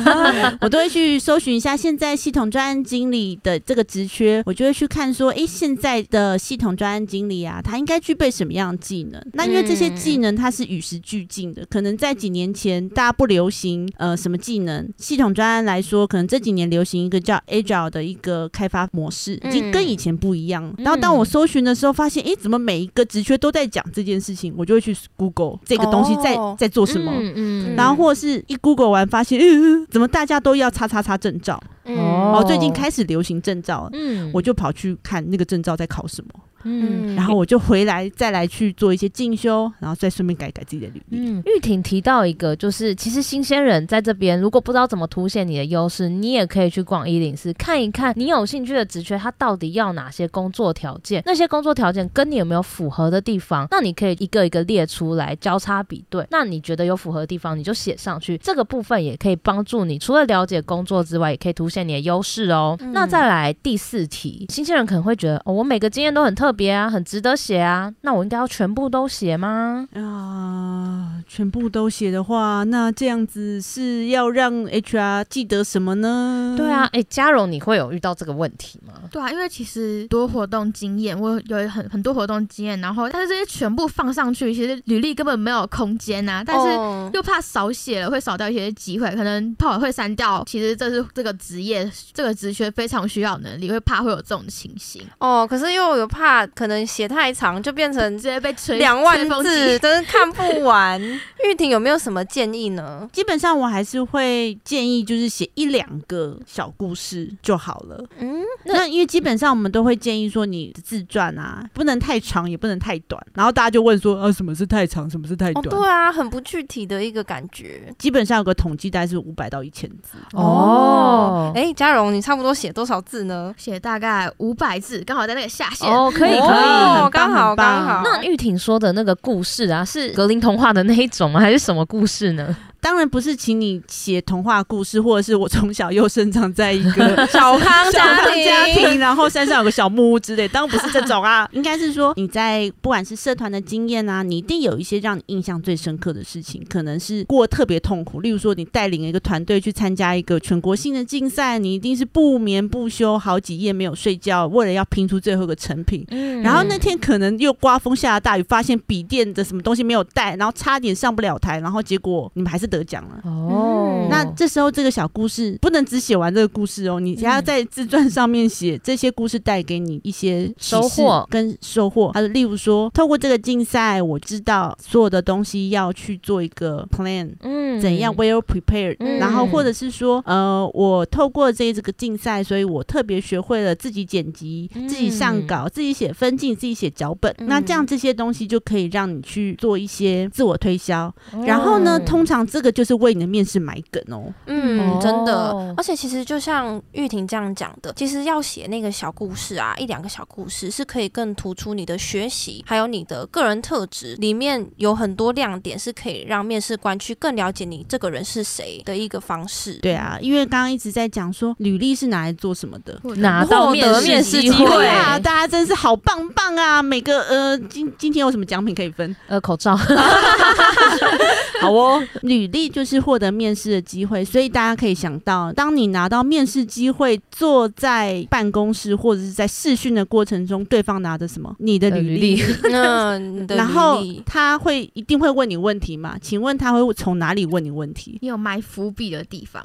我都会去搜寻一下现在系统专案经理的这个职缺，我就会去看说，哎，现在的系统专案经理啊，他应该具备什么样的技能？那因为这些技能它是与时俱进的，可能在几年前大家不流行呃什么技能，系统专案来说，可能这几年流行一个叫 Agile 的一个开发模式，已经跟以前不一样。然后当我搜寻的时候，发现，哎，怎么每一个职缺都在讲这件事情？我就会去 Google 这个东西在在做什么，嗯，然后或是一 Google 完发现，嗯，怎么大家都要叉叉叉证照？哦，最近开始流行证照，嗯，我就跑去看那个证照在考什么。嗯，然后我就回来再来去做一些进修，然后再顺便改改自己的履历。嗯，玉婷提到一个，就是其实新鲜人在这边，如果不知道怎么凸显你的优势，你也可以去逛一零四看一看，你有兴趣的职缺，它到底要哪些工作条件？那些工作条件跟你有没有符合的地方？那你可以一个一个列出来，交叉比对。那你觉得有符合的地方，你就写上去。这个部分也可以帮助你，除了了解工作之外，也可以凸显你的优势哦。嗯、那再来第四题，新鲜人可能会觉得，哦，我每个经验都很特特别啊，很值得写啊，那我应该要全部都写吗？啊，全部都写的话，那这样子是要让 HR 记得什么呢？对啊，哎，嘉荣，你会有遇到这个问题吗？对啊，因为其实多活动经验，我有很很多活动经验，然后但是这些全部放上去，其实履历根本没有空间呐、啊，但是又怕少写了会少掉一些机会，可能怕我会删掉。其实这是这个职业这个职缺非常需要能力，会怕会有这种情形。哦，可是又有怕可能写太长就变成直接被吹两万字，真是看不完。玉婷有没有什么建议呢？基本上我还是会建议就是写一两个小故事就好了。嗯，那因为基本上我们都会建议说你的自传啊不能太长也不能太短，然后大家就问说啊什么是太长，什么是太短？哦，对啊，很不具体的一个感觉。基本上有个统计，大概是五百到一千字。哦，哎，嘉荣，你差不多写多少字呢？写大概五百字，刚好在那个下限。哦，可以可以，哦，刚好刚好。那玉婷说的那个故事啊，是格林童话的那一种吗？还是什么故事呢？当然不是，请你写童话故事，或者是我从小又生长在一个 小康家庭，家庭，然后山上有个小木屋之类。当然不是这种啊，应该是说你在不管是社团的经验啊，你一定有一些让你印象最深刻的事情，可能是过特别痛苦。例如说，你带领一个团队去参加一个全国性的竞赛，你一定是不眠不休，好几夜没有睡觉，为了要拼出最后一个成品。嗯，然后那天可能又刮风下了大雨，发现笔电的什么东西没有带，然后差点上不了台，然后结果你们还是得奖了。哦，那这时候这个小故事不能只写完这个故事哦，你还要在自传上面写这些故事带给你一些收获跟收获。还有例如说，透过这个竞赛，我知道所有的东西要去做一个 plan，嗯，怎样 well prepared，嗯，然后或者是说，呃，我透过这这个竞赛，所以我特别学会了自己剪辑、自己上稿、自己写分镜、自己写脚本。那这样这些东西就可以让你去做一些自我推销。然后呢，通常这个就是。为你的面试买梗哦，嗯，真的，而且其实就像玉婷这样讲的，其实要写那个小故事啊，一两个小故事是可以更突出你的学习，还有你的个人特质，里面有很多亮点，是可以让面试官去更了解你这个人是谁的一个方式。对啊，因为刚刚一直在讲说，履历是拿来做什么的？拿到面试机会啊！大家真是好棒棒啊！每个呃，今今天有什么奖品可以分？呃，口罩。好哦，履历就是获得面试的机会，所以大家可以想到，当你拿到面试机会，坐在办公室或者是在试训的过程中，对方拿着什么？你的履历。嗯，然后他会一定会问你问题嘛？请问他会从哪里问你问题？你有埋伏笔的地方，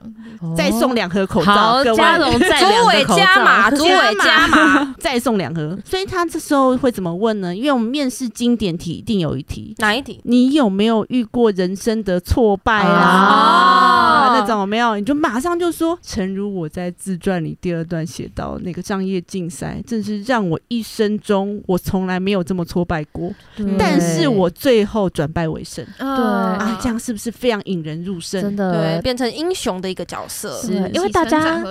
再送两盒口罩。好，嘉荣再两盒口罩。加码，主委加码，再送两盒。所以他这时候会怎么问呢？因为我们面试经典题一定有一题，哪一题？你有没有遇过人生？的挫败啊，那种没有，你就马上就说，诚如我在自传里第二段写到，那个商业竞赛，正是让我一生中我从来没有这么挫败过，但是我最后转败为胜，对。啊，这样是不是非常引人入胜？真的，对，变成英雄的一个角色，是因为大家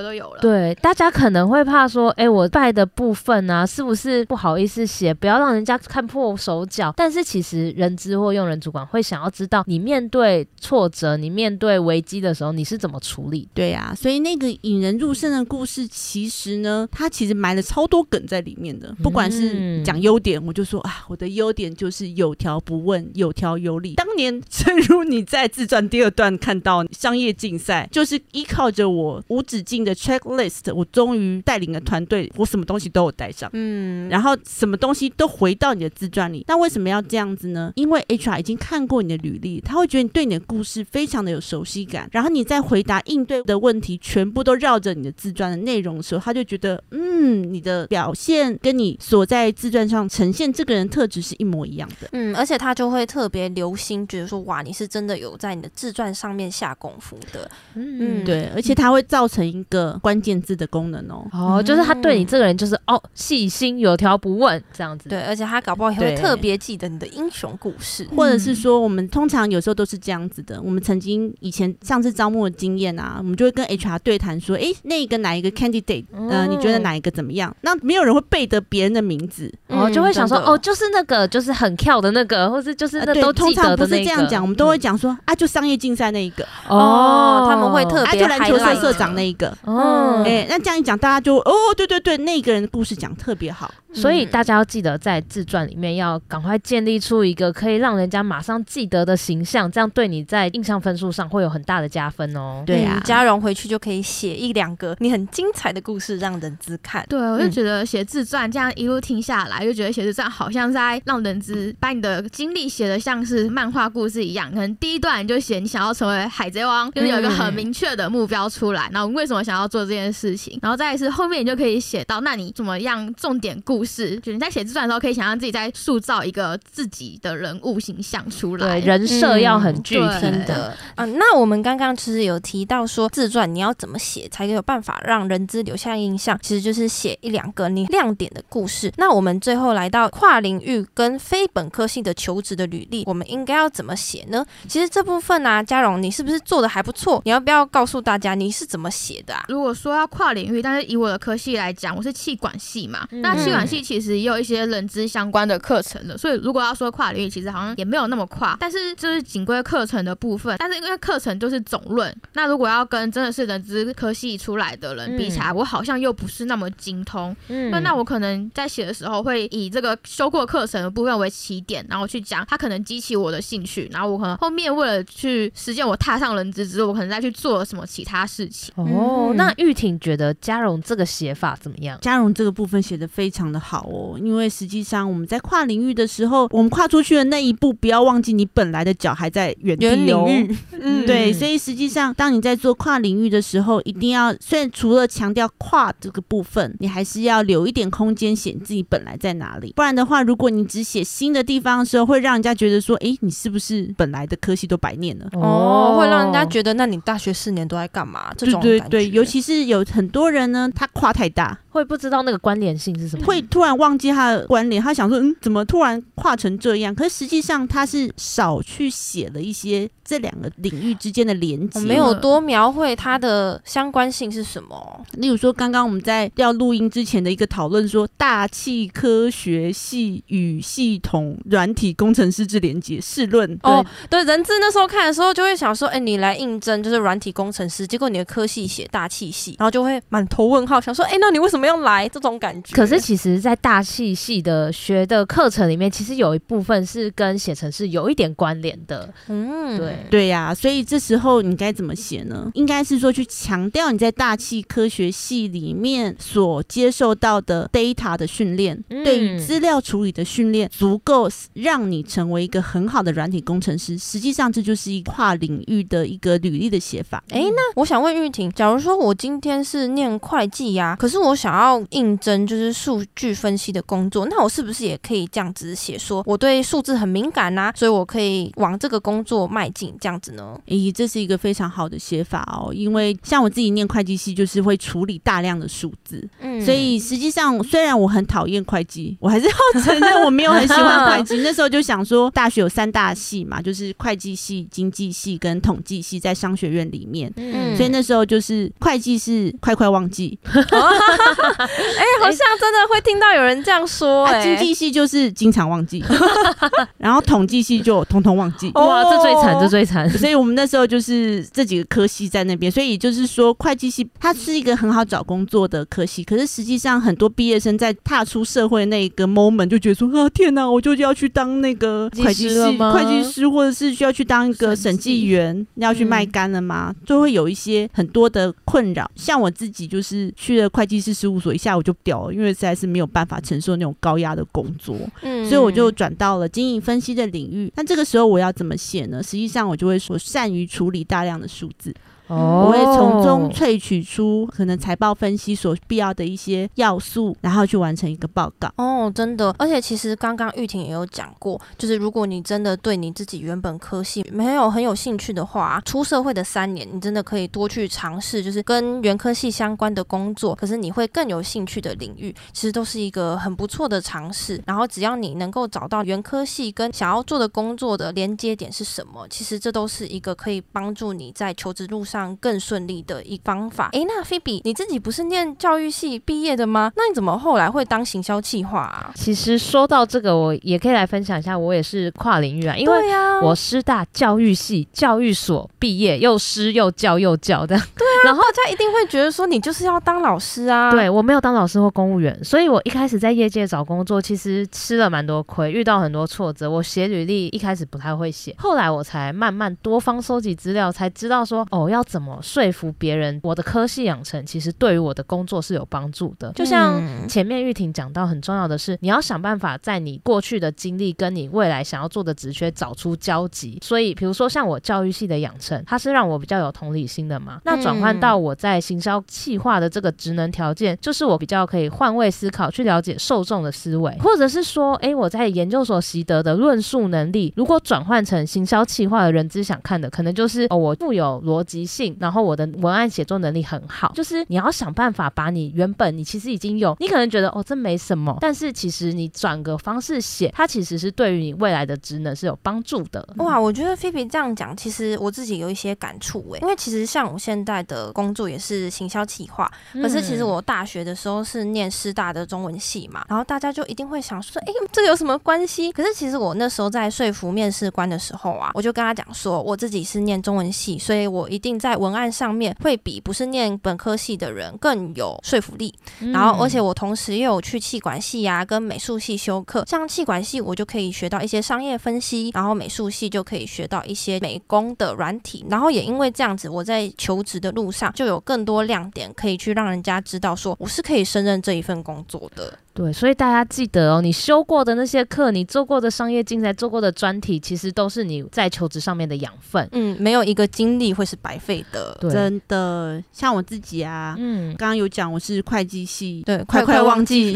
对大家可能会怕说，哎，我败的部分啊，是不是不好意思写，不要让人家看破手脚？但是其实人资或用人主管会想要知道你。面对挫折，你面对危机的时候，你是怎么处理？对呀、啊，所以那个引人入胜的故事，其实呢，它其实埋了超多梗在里面的。不管是讲优点，我就说啊，我的优点就是有条不紊，有条有理。当年，正如你在自传第二段看到商业竞赛，就是依靠着我无止境的 checklist，我终于带领了团队，我什么东西都有带上，嗯，然后什么东西都回到你的自传里。那为什么要这样子呢？因为 HR 已经看过你的履历，他会。觉得你对你的故事非常的有熟悉感，然后你在回答应对的问题全部都绕着你的自传的内容的时候，他就觉得，嗯，你的表现跟你所在自传上呈现这个人特质是一模一样的。嗯，而且他就会特别留心，觉得说，哇，你是真的有在你的自传上面下功夫的。嗯，对，而且他会造成一个关键字的功能哦。哦，就是他对你这个人就是哦，细心、有条不紊这样子。对，而且他搞不好也会特别记得你的英雄故事，或者是说，我们通常有时候都。是这样子的，我们曾经以前上次招募的经验啊，我们就会跟 HR 对谈说，哎、欸，那个哪一个 candidate，呃，你觉得哪一个怎么样？那没有人会背得别人的名字，然后、嗯、就会想说，哦，就是那个，就是很跳的那个，或是就是那都。通常不是这样讲，我们都会讲说，啊，就商业竞赛那一个，哦，他们会特别，啊，就篮球社社长那一个，哦，哎、欸，那这样一讲，大家就，哦，对对对，那个人的故事讲特别好。所以大家要记得在自传里面要赶快建立出一个可以让人家马上记得的形象，这样对你在印象分数上会有很大的加分哦。对啊，嘉荣回去就可以写一两个你很精彩的故事让人资看。对，我就觉得写自传这样一路听下来，就觉得写自传好像在让人资把你的经历写的像是漫画故事一样。可能第一段你就写你想要成为海贼王，就是有一个很明确的目标出来，然后为什么想要做这件事情，然后再是后面你就可以写到，那你怎么样重点故事？就你在写自传的时候，可以想象自己在塑造一个自己的人物形象出来，对，人设要很具体的。嗯，嗯，那我们刚刚其实有提到说，自传你要怎么写才有办法让人资留下印象？其实就是写一两个你亮点的故事。那我们最后来到跨领域跟非本科性的求职的履历，我们应该要怎么写呢？其实这部分呢、啊，嘉荣你是不是做的还不错？你要不要告诉大家你是怎么写的啊？如果说要跨领域，但是以我的科系来讲，我是气管系嘛，嗯、那气管系其实也有一些人资相关的课程的，所以如果要说跨领域，其实好像也没有那么跨。但是就是仅归课程的部分，但是因为课程就是总论，那如果要跟真的是人资科系出来的人比起来，嗯、我好像又不是那么精通。嗯，那那我可能在写的时候会以这个修过课程的部分为起点，然后去讲它可能激起我的兴趣，然后我可能后面为了去实践我踏上人资之后，我可能再去做什么其他事情。哦，那玉婷觉得嘉荣这个写法怎么样？嘉荣这个部分写的非常的好哦，因为实际上我们在跨领域的时候，我们跨出去的那一步，不要忘记你本来的脚还在原地领域。嗯，对，所以实际上当你在做跨领域的时候，一定要虽然除了强调跨这个部分，你还是要留一点空间写自己本来在哪里。不然的话，如果你只写新的地方的时候，会让人家觉得说，哎，你是不是本来的科系都白念了？哦，会让人家觉得，那你大学四年都在干嘛？这种对对对，尤其是有很多人呢，他跨太大。会不知道那个关联性是什么？会突然忘记他的关联，他想说，嗯，怎么突然画成这样？可是实际上他是少去写了一些这两个领域之间的连接，没有多描绘它的相关性是什么。例如说，刚刚我们在要录音之前的一个讨论，说大气科学系与系统软体工程师之连接，试论哦，对，人质那时候看的时候就会想说，哎，你来应征就是软体工程师，结果你的科系写大气系，然后就会满头问号，想说，哎，那你为什么？要来这种感觉，可是其实，在大气系的学的课程里面，其实有一部分是跟写程式有一点关联的。嗯，对对呀、啊，所以这时候你该怎么写呢？应该是说去强调你在大气科学系里面所接受到的 data 的训练，嗯、对于资料处理的训练，足够让你成为一个很好的软体工程师。实际上，这就是一跨领域的一个履历的写法。哎，那我想问玉婷，假如说我今天是念会计呀、啊，可是我想。要应征就是数据分析的工作，那我是不是也可以这样子写说，我对数字很敏感呐、啊，所以我可以往这个工作迈进，这样子呢？咦，这是一个非常好的写法哦，因为像我自己念会计系，就是会处理大量的数字，嗯，所以实际上虽然我很讨厌会计，我还是要 承认我没有很喜欢会计。那时候就想说，大学有三大系嘛，就是会计系、经济系跟统计系，在商学院里面，嗯，所以那时候就是会计是快快忘记。哎、欸，好像真的会听到有人这样说、欸。哎、啊，经济系就是经常忘记，然后统计系就通通忘记。哇，这最惨，这最惨。所以我们那时候就是这几个科系在那边，所以也就是说，会计系它是一个很好找工作的科系。可是实际上，很多毕业生在踏出社会那个 moment 就觉得说啊，天哪，我就要去当那个会计师会计师，或者是需要去当一个审计员，要去卖干了吗？就会有一些很多的困扰。像我自己就是去了会计师事务所。一下我就掉了，因为实在是没有办法承受那种高压的工作，嗯，所以我就转到了经营分析的领域。那这个时候我要怎么写呢？实际上我就会说，善于处理大量的数字。我会从中萃取出可能财报分析所必要的一些要素，然后去完成一个报告。哦，真的，而且其实刚刚玉婷也有讲过，就是如果你真的对你自己原本科系没有很有兴趣的话，出社会的三年，你真的可以多去尝试，就是跟原科系相关的工作，可是你会更有兴趣的领域，其实都是一个很不错的尝试。然后只要你能够找到原科系跟想要做的工作的连接点是什么。其实这都是一个可以帮助你在求职路上更顺利的一方法。诶，那菲比你自己不是念教育系毕业的吗？那你怎么后来会当行销企划啊？其实说到这个，我也可以来分享一下，我也是跨领域啊，因为我师大教育系教育所毕业，又师又教又教的。对啊，然后大家一定会觉得说你就是要当老师啊。对，我没有当老师或公务员，所以我一开始在业界找工作，其实吃了蛮多亏，遇到很多挫折。我写履历一开始不太会写，后来我才慢慢多方收集资料，才知道说哦，要怎么说服别人，我的科系养成其实对于我的工作是有帮助的。就像前面玉婷讲到，很重要的是你要想办法在你过去的经历跟你未来想要做的职缺找出交集。所以，比如说像我教育系的养成，它是让我比较有同理心的嘛。那转换到我在行销企划的这个职能条件，就是我比较可以换位思考，去了解受众的思维，或者是说，哎，我在研究所习得的论述能力，如果转换成行销企划的人只想看的，可能就是哦，我富有逻辑性，然后我的文案写作能力很好。就是你要想办法把你原本你其实已经有，你可能觉得哦，这没什么，但是其实你转个方式写，它其实是对于你未来的职能是有帮助的。哇，我觉得菲比这样讲，其实我自己有一些感触诶，因为其实像我现在的工作也是行销企划，可是其实我大学的时候是念师大的中文系嘛，然后大家就一定会想说，哎，这个有什么关系？可是其实我那时候在说服面试官的时候啊，我就跟他讲说，我自己是念中文系，所以我一定在文案上面会比不是念本科系的人更有说服力。然后而且我同时又有去气管系啊，跟美术系修课，像气管系我就可以学到一些商业分析，然后美术系就可以学到一些美工的软体。然后也因为这样子，我在求职的路上就有更多亮点可以去让人家知道，说我是可以胜任这一份工作的。对，所以大家记得哦，你修过的那些课，你做过的商业竞赛，做过的专题，其实都是你在求职上面的养分。嗯，没有一个经历会是白费的。对，真的，像我自己啊，嗯，刚刚有讲我是会计系，对，快快忘记，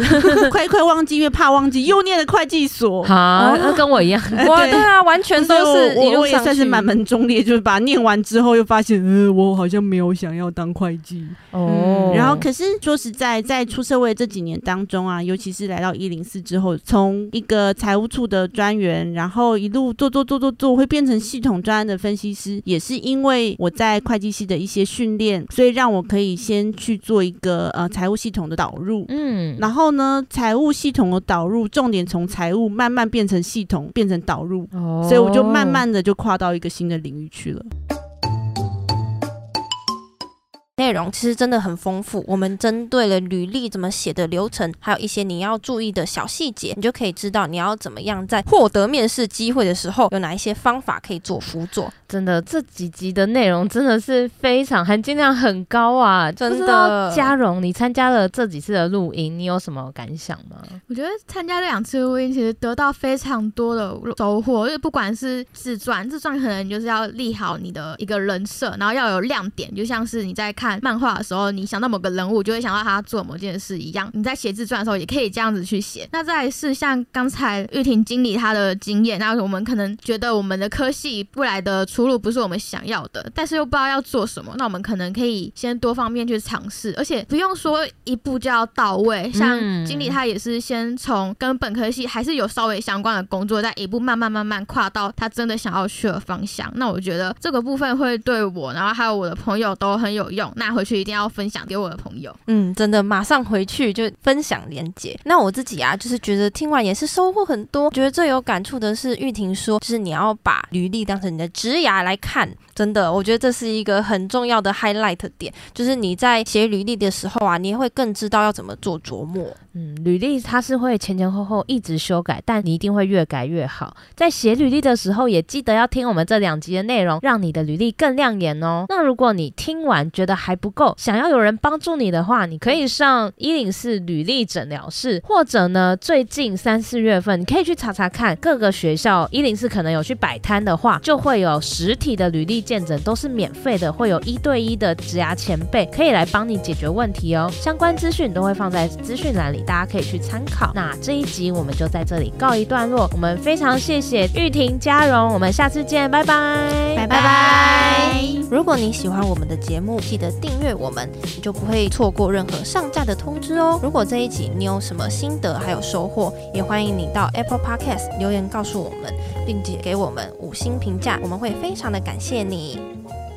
快快忘记，因为怕忘记，又念了会计所。好，那跟我一样。哇，对啊，完全都是我也算是满门忠烈，就是把它念完之后，又发现，嗯，我好像没有想要当会计。哦。然后，可是说实在，在出社会这几年当中啊，尤其是来到一。零四之后，从一个财务处的专员，然后一路做做做做做，会变成系统专案的分析师，也是因为我在会计系的一些训练，所以让我可以先去做一个呃财务系统的导入，嗯，然后呢，财务系统的导入，重点从财务慢慢变成系统，变成导入，哦，所以我就慢慢的就跨到一个新的领域去了。内容其实真的很丰富，我们针对了履历怎么写的流程，还有一些你要注意的小细节，你就可以知道你要怎么样在获得面试机会的时候，有哪一些方法可以做辅佐。真的，这几集的内容真的是非常含金量很高啊！真的，嘉荣，你参加了这几次的录音，你有什么感想吗？我觉得参加这两次录音，其实得到非常多的收获，因为不管是自传，自传可能就是要立好你的一个人设，然后要有亮点，就像是你在看。漫画的时候，你想到某个人物，就会想到他做某件事一样。你在写自传的时候，也可以这样子去写。那再是像刚才玉婷经理她的经验，那我们可能觉得我们的科系未来的出路不是我们想要的，但是又不知道要做什么，那我们可能可以先多方面去尝试，而且不用说一步就要到位。像经理他也是先从跟本科系还是有稍微相关的工作，再一步慢慢慢慢跨到他真的想要去的方向。那我觉得这个部分会对我，然后还有我的朋友都很有用。那回去一定要分享给我的朋友。嗯，真的，马上回去就分享连接。那我自己啊，就是觉得听完也是收获很多。觉得最有感触的是玉婷说，就是你要把履历当成你的职涯来看。真的，我觉得这是一个很重要的 highlight 点，就是你在写履历的时候啊，你会更知道要怎么做琢磨。嗯，履历它是会前前后后一直修改，但你一定会越改越好。在写履历的时候，也记得要听我们这两集的内容，让你的履历更亮眼哦。那如果你听完觉得还不够，想要有人帮助你的话，你可以上一零四履历诊疗室，或者呢，最近三四月份你可以去查查看各个学校一零四可能有去摆摊的话，就会有实体的履历见证，都是免费的，会有一对一的职牙前辈可以来帮你解决问题哦。相关资讯都会放在资讯栏里。大家可以去参考。那这一集我们就在这里告一段落。我们非常谢谢玉婷、嘉荣，我们下次见，拜拜，拜拜。如果你喜欢我们的节目，记得订阅我们，你就不会错过任何上架的通知哦。如果这一集你有什么心得还有收获，也欢迎你到 Apple Podcast 留言告诉我们，并且给我们五星评价，我们会非常的感谢你。